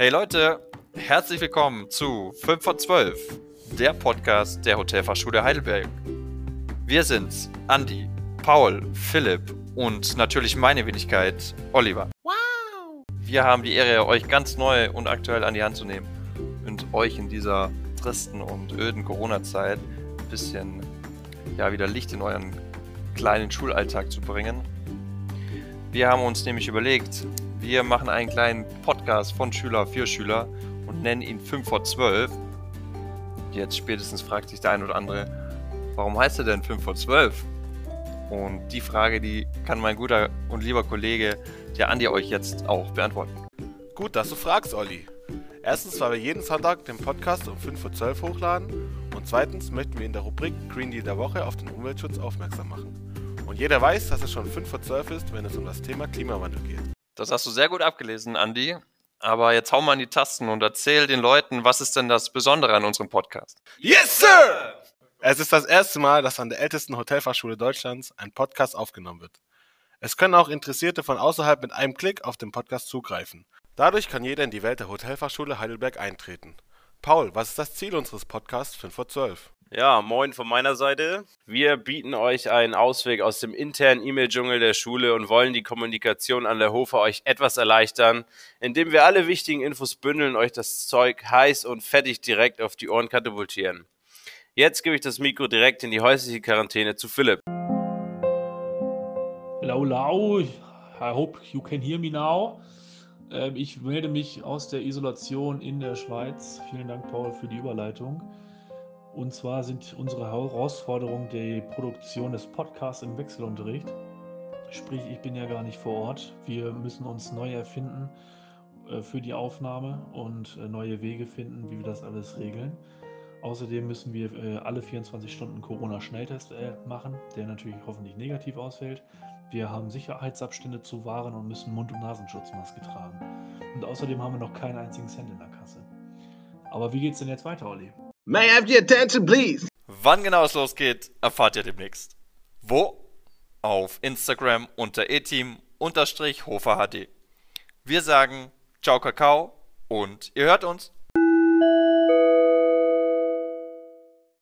Hey Leute, herzlich willkommen zu 5 vor 12, der Podcast der Hotelfachschule Heidelberg. Wir sind's, Andi, Paul, Philipp und natürlich meine Wenigkeit, Oliver. Wow! Wir haben die Ehre, euch ganz neu und aktuell an die Hand zu nehmen und euch in dieser tristen und öden Corona-Zeit ein bisschen ja, wieder Licht in euren kleinen Schulalltag zu bringen. Wir haben uns nämlich überlegt, wir machen einen kleinen Podcast von Schüler für Schüler und nennen ihn 5 vor 12. Jetzt spätestens fragt sich der ein oder andere, warum heißt er denn 5 vor 12? Und die Frage, die kann mein guter und lieber Kollege, der Andi, euch jetzt auch beantworten. Gut, dass du fragst, Olli. Erstens, weil wir jeden Sonntag den Podcast um 5 vor 12 hochladen und zweitens möchten wir in der Rubrik Green Deal der Woche auf den Umweltschutz aufmerksam machen. Und jeder weiß, dass es schon 5 vor 12 ist, wenn es um das Thema Klimawandel geht. Das hast du sehr gut abgelesen, Andi. Aber jetzt hau mal in die Tasten und erzähl den Leuten, was ist denn das Besondere an unserem Podcast? Yes, Sir! Es ist das erste Mal, dass an der ältesten Hotelfachschule Deutschlands ein Podcast aufgenommen wird. Es können auch Interessierte von außerhalb mit einem Klick auf den Podcast zugreifen. Dadurch kann jeder in die Welt der Hotelfachschule Heidelberg eintreten. Paul, was ist das Ziel unseres Podcasts 5 vor 12? Ja, moin von meiner Seite. Wir bieten euch einen Ausweg aus dem internen E-Mail-Dschungel der Schule und wollen die Kommunikation an der Hofe euch etwas erleichtern, indem wir alle wichtigen Infos bündeln, euch das Zeug heiß und fettig direkt auf die Ohren katapultieren. Jetzt gebe ich das Mikro direkt in die häusliche Quarantäne zu Philipp. Hello, hello. I hope you can hear me now. Ähm, ich melde mich aus der Isolation in der Schweiz. Vielen Dank, Paul, für die Überleitung. Und zwar sind unsere Herausforderungen die Produktion des Podcasts im Wechselunterricht. Sprich, ich bin ja gar nicht vor Ort. Wir müssen uns neu erfinden äh, für die Aufnahme und äh, neue Wege finden, wie wir das alles regeln. Außerdem müssen wir äh, alle 24 Stunden Corona-Schnelltest machen, der natürlich hoffentlich negativ ausfällt. Wir haben Sicherheitsabstände zu wahren und müssen Mund- und Nasenschutzmaske tragen. Und außerdem haben wir noch keinen einzigen Cent in der Kasse. Aber wie geht's denn jetzt weiter, Olli? May I have your attention, please? Wann genau es losgeht, erfahrt ihr demnächst. Wo? Auf Instagram unter eteam-hoferhd. Wir sagen Ciao Kakao und ihr hört uns.